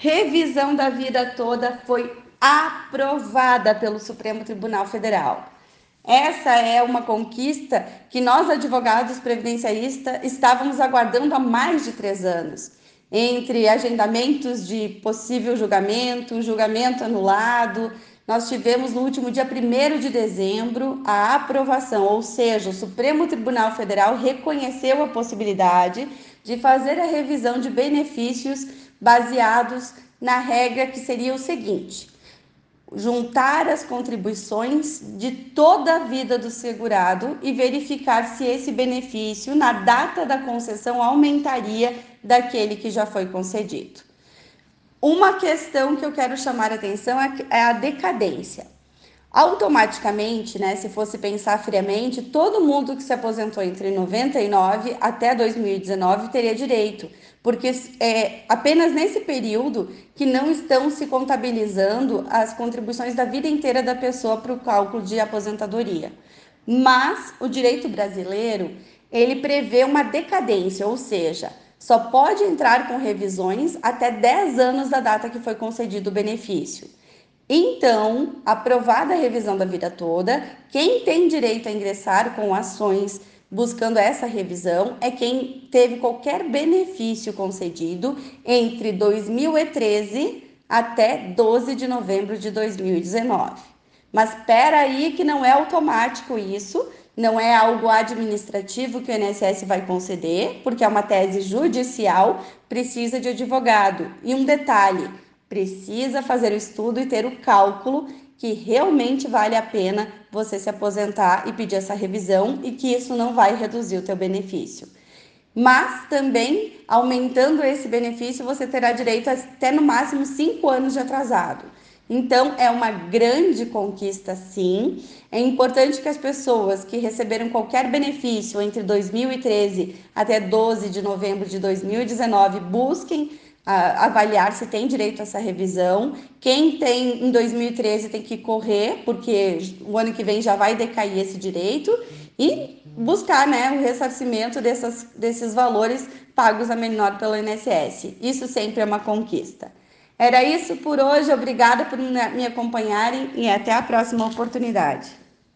revisão da vida toda foi aprovada pelo Supremo Tribunal Federal. Essa é uma conquista que nós, advogados previdenciaristas, estávamos aguardando há mais de três anos. Entre agendamentos de possível julgamento, julgamento anulado, nós tivemos no último dia 1 de dezembro a aprovação, ou seja, o Supremo Tribunal Federal reconheceu a possibilidade de fazer a revisão de benefícios baseados na regra que seria o seguinte: juntar as contribuições de toda a vida do segurado e verificar se esse benefício, na data da concessão, aumentaria daquele que já foi concedido. Uma questão que eu quero chamar a atenção é a decadência. Automaticamente, né, se fosse pensar friamente, todo mundo que se aposentou entre 99 até 2019 teria direito, porque é apenas nesse período que não estão se contabilizando as contribuições da vida inteira da pessoa para o cálculo de aposentadoria. Mas o direito brasileiro, ele prevê uma decadência, ou seja, só pode entrar com revisões até 10 anos da data que foi concedido o benefício. Então, aprovada a revisão da vida toda, quem tem direito a ingressar com ações buscando essa revisão é quem teve qualquer benefício concedido entre 2013 até 12 de novembro de 2019. Mas espera aí que não é automático isso, não é algo administrativo que o INSS vai conceder, porque é uma tese judicial, precisa de advogado. E um detalhe, precisa fazer o estudo e ter o cálculo que realmente vale a pena você se aposentar e pedir essa revisão e que isso não vai reduzir o teu benefício. Mas também, aumentando esse benefício, você terá direito a até no máximo cinco anos de atrasado. Então, é uma grande conquista, sim. É importante que as pessoas que receberam qualquer benefício entre 2013 até 12 de novembro de 2019 busquem avaliar se tem direito a essa revisão. Quem tem em 2013 tem que correr, porque o ano que vem já vai decair esse direito, e buscar né, o ressarcimento dessas, desses valores pagos a menor pelo INSS. Isso sempre é uma conquista. Era isso por hoje, obrigada por me acompanharem e até a próxima oportunidade.